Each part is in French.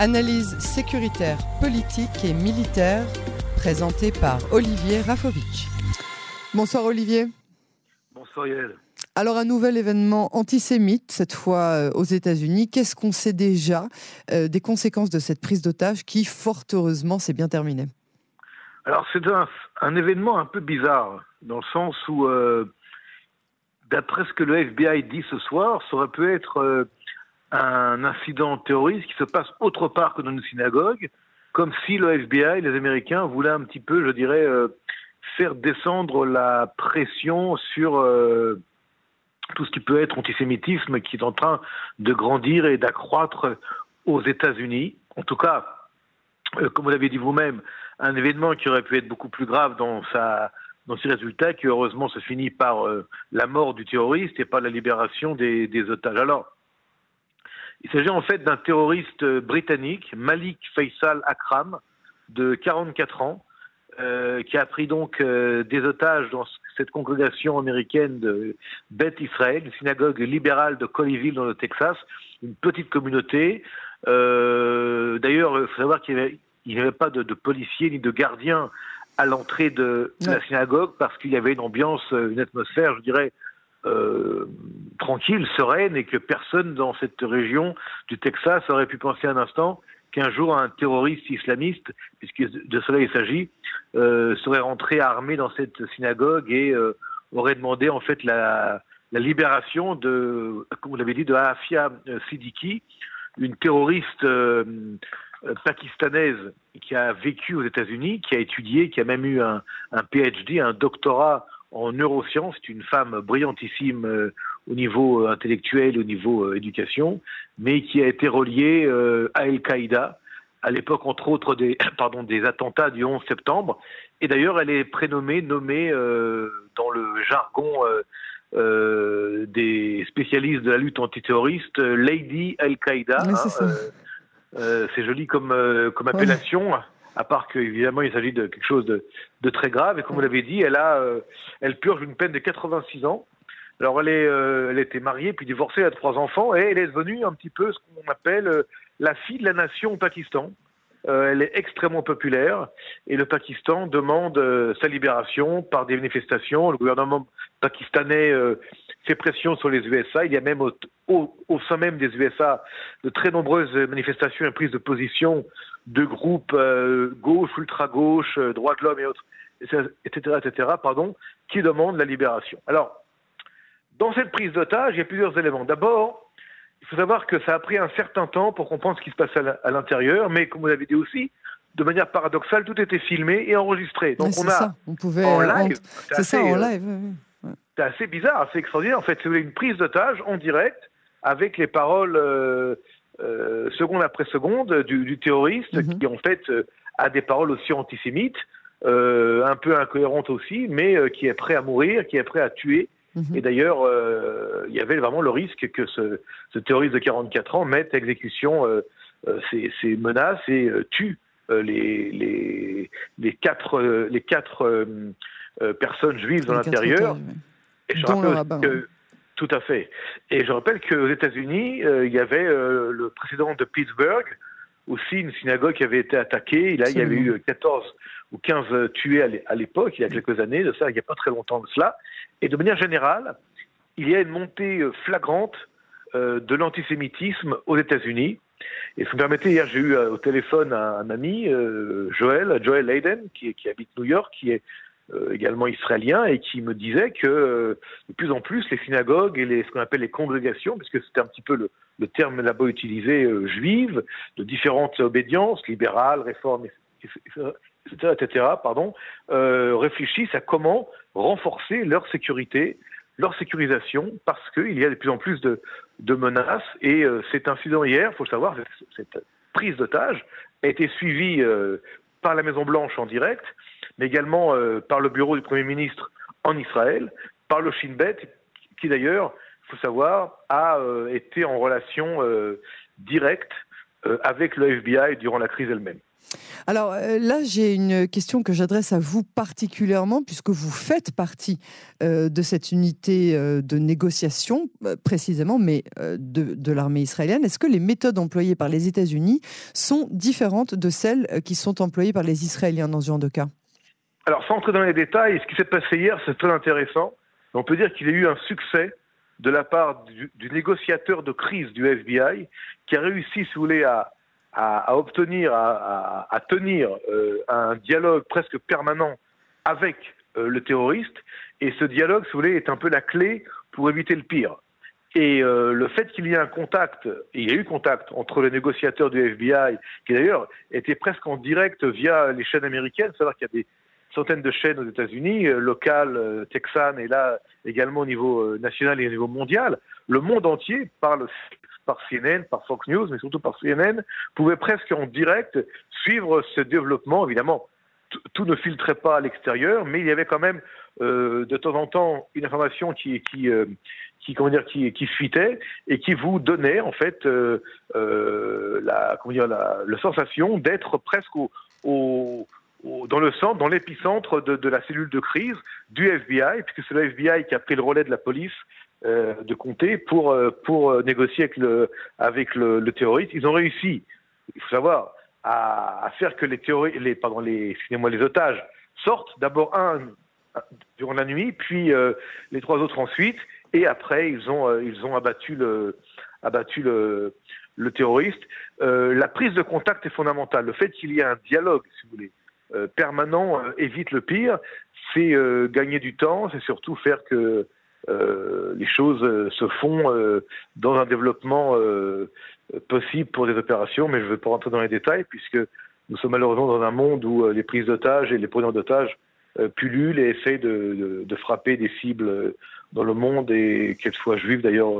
Analyse sécuritaire, politique et militaire, présentée par Olivier Rafovitch. Bonsoir Olivier. Bonsoir Yael. Alors un nouvel événement antisémite, cette fois euh, aux États-Unis. Qu'est-ce qu'on sait déjà euh, des conséquences de cette prise d'otage qui, fort heureusement, s'est bien terminée? Alors c'est un, événement un peu bizarre, dans le sens où, euh, d'après ce que le FBI dit ce soir, ça aurait pu être un incident terroriste qui se passe autre part que dans une synagogue, comme si le FBI, les Américains, voulaient un petit peu, je dirais, faire descendre la pression sur tout ce qui peut être antisémitisme qui est en train de grandir et d'accroître aux États-Unis. En tout cas, euh, comme vous l'avez dit vous-même, un événement qui aurait pu être beaucoup plus grave dans, ses résultats, qui heureusement se finit par euh, la mort du terroriste et par la libération des, des otages. Alors, il s'agit en fait d'un terroriste britannique, Malik Faisal Akram, de 44 ans, euh, qui a pris donc euh, des otages dans cette congrégation américaine de Beth Israël, une synagogue libérale de Colleyville dans le Texas, une petite communauté. Euh, D'ailleurs, il faut savoir qu'il n'y avait, pas de, de, policiers ni de gardiens à l'entrée de, la synagogue parce qu'il y avait une ambiance, une atmosphère, je dirais, euh, tranquille, sereine, et que personne dans cette région du Texas aurait pu penser un instant qu'un jour un terroriste islamiste, puisque de cela il s'agit, euh, serait rentré armé dans cette synagogue et euh, aurait demandé en fait la, libération de, comme vous l'avez dit, de Afia Siddiqui, une terroriste euh, pakistanaise qui a vécu aux États-Unis, qui a étudié, qui a même eu un, un PhD, un doctorat en neurosciences, c'est une femme brillantissime euh, au niveau euh, intellectuel, au niveau euh, éducation, mais qui a été reliée à Al-Qaïda, à l'époque entre autres des, pardon, des attentats du 11 septembre. Et d'ailleurs, elle est prénommée, nommée dans le jargon des spécialistes de la lutte antiterroriste, Lady Al-Qaïda. Hein, c'est joli comme, comme appellation à part qu'évidemment il s'agit de quelque chose de, très grave. Et comme vous l'avez dit, elle, a, euh, elle purge une peine de 86 ans. Alors elle, est, euh, elle était mariée, puis divorcée, elle a trois enfants, et elle est devenue un petit peu ce qu'on appelle euh, la fille de la nation au Pakistan. elle est extrêmement populaire, et le Pakistan demande sa libération par des manifestations. Le gouvernement pakistanais fait pression sur les USA. Il y a même au, au, sein même des USA de très nombreuses manifestations et prises de position de groupes euh, gauche, ultra-gauche, euh, droit de l'homme et autres, etc., etc., pardon, qui demandent la libération. Alors, dans cette prise d'otage, il y a plusieurs éléments. D'abord, il faut savoir que ça a pris un certain temps pour comprendre ce qui se passe à l'intérieur, mais comme vous l'avez dit aussi, de manière paradoxale, tout était filmé et enregistré. Donc on a ça. on pouvait en live. C'est ça en live. C'est assez bizarre, assez extraordinaire. En fait, c'est une prise d'otage en direct avec les paroles euh, euh, seconde après seconde du, terroriste mhm. qui en fait euh, a des paroles aussi antisémites, euh, un peu incohérentes aussi, mais qui est prêt à mourir, qui est prêt à tuer. Mhm. Et d'ailleurs, il y avait vraiment le risque que ce, terroriste de 44 ans mette à exécution ses, menaces et tue les, les, les, quatre, les quatre personnes juives dans l'intérieur. Et je rappelle que tout à fait. Et je rappelle qu'aux États-Unis, euh, il y avait euh, le président de Pittsburgh, aussi une synagogue qui avait été attaquée. Là, il y avait eu 14 ou 15 tués à l'époque, il y a quelques années, de ça, il n'y a pas très longtemps de cela. Et de manière générale, il y a une montée euh, flagrante de l'antisémitisme aux États-Unis. Et si vous me permettez, hier, j'ai eu au téléphone un, ami, Joël, Joel Hayden, qui, qui habite New York, qui est euh, également israélien et qui me disait que euh, de plus en plus les synagogues et les, ce qu'on appelle les congrégations, puisque c'était un petit peu le, le terme là-bas utilisé, euh, juives, de différentes obédiences, libérales, réformes, etc., etc., pardon, réfléchissent à comment renforcer leur sécurité, leur sécurisation, parce qu'il y a de plus en plus de, de menaces. Et cet incident hier, il faut savoir, cette prise d'otage a été suivie par la Maison Blanche en direct, mais également euh, par le bureau du Premier ministre en Israël, par le Shin Bet, qui d'ailleurs, il faut savoir, a euh, été en relation euh, directe avec le FBI durant la crise elle-même. Alors là, j'ai une question que j'adresse à vous particulièrement, puisque vous faites partie de cette unité de négociation, précisément, mais de, de l'armée israélienne. Est-ce que les méthodes employées par les États-Unis sont différentes de celles qui sont employées par les Israéliens dans ce genre de cas? Alors, sans entrer dans les détails, ce qui s'est passé hier, c'est très intéressant. On peut dire qu'il y a eu un succès de la part du, négociateur de crise du FBI qui a réussi, si vous voulez, à, obtenir, à, tenir euh, un dialogue presque permanent avec euh, le terroriste. Et ce dialogue, si vous voulez, est un peu la clé pour éviter le pire. Et euh, le fait qu'il y ait un contact, il y a eu contact entre les négociateurs du FBI, qui d'ailleurs était presque en direct via les chaînes américaines, c'est-à-dire qu'il y a des centaines de chaînes aux États-Unis, locales, texanes, et là également au niveau national et au niveau mondial. Le monde entier par CNN, par Fox News, mais surtout par CNN, pouvait presque en direct suivre ce développement. Évidemment, tout ne filtrait pas à l'extérieur, mais il y avait quand même euh, de temps en temps une information qui, qui, euh, comment dire, qui, fuitait et qui vous donnait en fait euh, euh la, comment dire, la, sensation d'être presque au, dans le centre, dans l'épicentre de, la cellule de crise du FBI, puisque c'est le FBI qui a pris le relais de la police euh, de compter pour, euh, euh, négocier avec le, terroriste. Ils ont réussi, il faut savoir, à, faire que les, les, pardon, les, les otages sortent. D'abord un durant la nuit, puis les trois autres ensuite, et après ils ont, ils ont abattu le, abattu le, terroriste. La prise de contact est fondamentale. Le fait qu'il y ait un dialogue, si vous voulez, permanent évite le pire. C'est gagner du temps, c'est surtout faire que euh, les choses euh, se font euh, dans un développement possible pour des opérations, mais je ne vais pas rentrer dans les détails puisque nous sommes malheureusement dans un monde où les prises d'otages et les preneurs d'otages pullulent et essayent de, de, de, frapper des cibles dans le monde et qu'elles soient juives d'ailleurs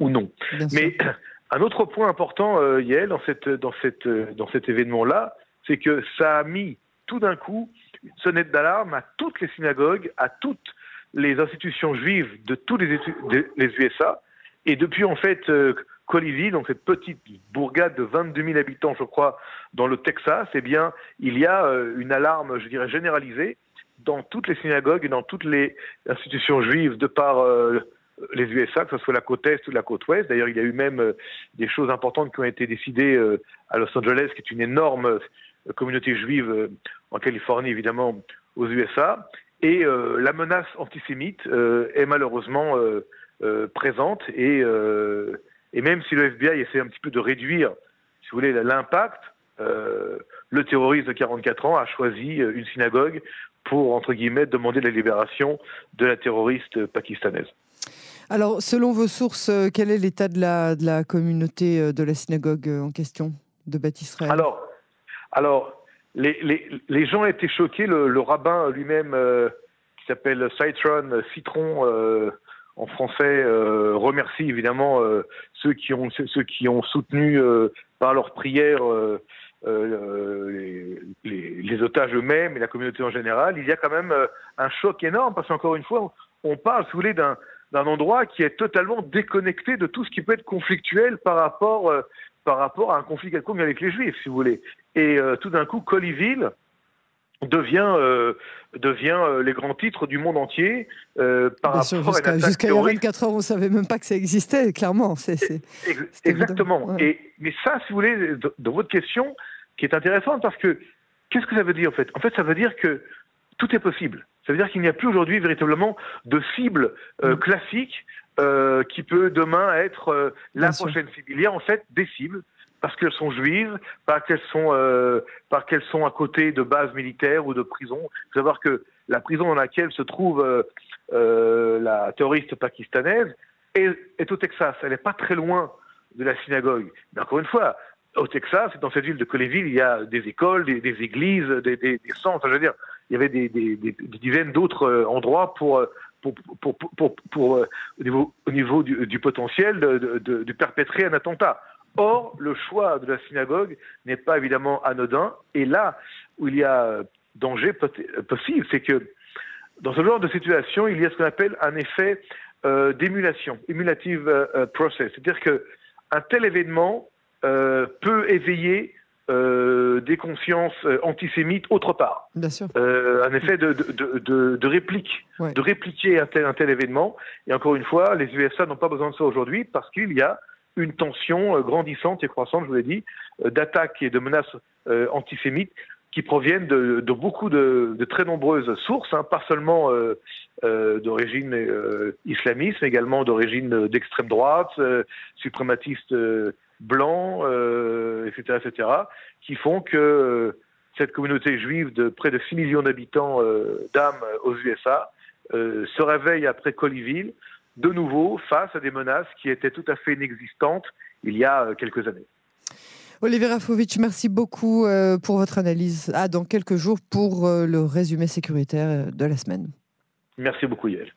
ou non. Bien mais sûr. un autre point important, euh, Yael, dans, cette, dans, cette, dans cet événement-là, c'est que ça a mis tout d'un coup une sonnette d'alarme à toutes les synagogues, à toutes les institutions juives de tous les, les USA. Et depuis, en fait, euh, cette petite bourgade de 22 000 habitants, je crois, dans le Texas, eh bien, il y a euh, une alarme, je dirais, généralisée dans toutes les synagogues et dans toutes les institutions juives de par euh, les USA, que ce soit la côte est ou la côte ouest. D'ailleurs, il y a eu même euh, des choses importantes qui ont été décidées euh, à Los Angeles, qui est une énorme euh, communauté juive en Californie, évidemment, aux USA. Et la menace antisémite est malheureusement présente et même si le FBI essaie un petit peu de réduire, si vous voulez, l'impact, le terroriste de 44 ans a choisi une synagogue pour, entre guillemets, demander la libération de la terroriste pakistanaise. Alors, selon vos sources, quel est l'état de la, communauté de la synagogue en question de Baptiste Alors, alors les, gens étaient choqués. Le, rabbin lui-même, euh, qui s'appelle Citron, Citron euh, en français, euh, remercie évidemment euh, ceux qui ont ceux soutenu euh, par leur prière les, les, les, otages eux-mêmes et la communauté en général. Il y a quand même un choc énorme parce qu'encore une fois, on parle, si vous voulez, d'un d'un endroit qui est totalement déconnecté de tout ce qui peut être conflictuel par rapport par rapport à un conflit quelconque avec les Juifs, si vous voulez. Et euh, tout d'un coup, Colleyville devient, euh, devient euh, les grands titres du monde entier euh, par Bien rapport jusqu'à, à Jusqu'à il y a 24 heures, on ne savait même pas que ça existait, clairement. C'est, c'est, Exactement. Ouais. Et, mais ça, si vous voulez, dans votre question, qui est intéressante, parce que qu'est-ce que ça veut dire en fait? En fait, ça veut dire que tout est possible. Ça veut dire qu'il n'y a plus aujourd'hui véritablement de cible euh, mmh. classique euh, qui peut demain être euh, la Bien prochaine cible. Il y a en fait des cibles parce qu'elles sont juives, parce qu'elles sont, parce qu'elles sont à côté de bases militaires ou de prisons. Il faut savoir que la prison dans laquelle se trouve la terroriste pakistanaise est, est, au Texas. Elle n'est pas très loin de la synagogue. Mais encore une fois, au Texas, dans cette ville de Colleyville, il y a des écoles, des, des églises, des, des, des, centres. Je veux dire, il y avait des, dizaines d'autres euh, endroits pour euh, pour, pour, pour, pour, euh, au niveau, au niveau du, potentiel de, perpétrer un attentat. Or, le choix de la synagogue n'est pas évidemment anodin. Et là où il y a danger possible, c'est que dans ce genre de situation, il y a ce qu'on appelle un effet d'émulation, emulative euh, process. C'est-à-dire que un tel événement peut éveiller euh, des consciences euh, antisémites autre part. Bien sûr. Euh, un effet de, de, de, de réplique, de répliquer un tel, un tel événement. Et encore une fois, les USA n'ont pas besoin de ça aujourd'hui parce qu'il y a une tension grandissante et croissante, je vous l'ai dit, d'attaques et de menaces antisémites qui proviennent de, de beaucoup de, de, très nombreuses sources, hein, pas seulement euh, euh, d'origine euh, islamiste, mais également d'origine d'extrême droite, euh, euh, blancs, etc., etc., qui font que cette communauté juive de près de 6 millions d'habitants d'âmes aux USA se réveille après Colleyville de nouveau face à des menaces qui étaient tout à fait inexistantes il y a quelques années. Olivier Rafovitch, merci beaucoup euh, pour votre analyse. À dans quelques jours pour euh, le résumé sécuritaire de la semaine. Merci beaucoup, Yael.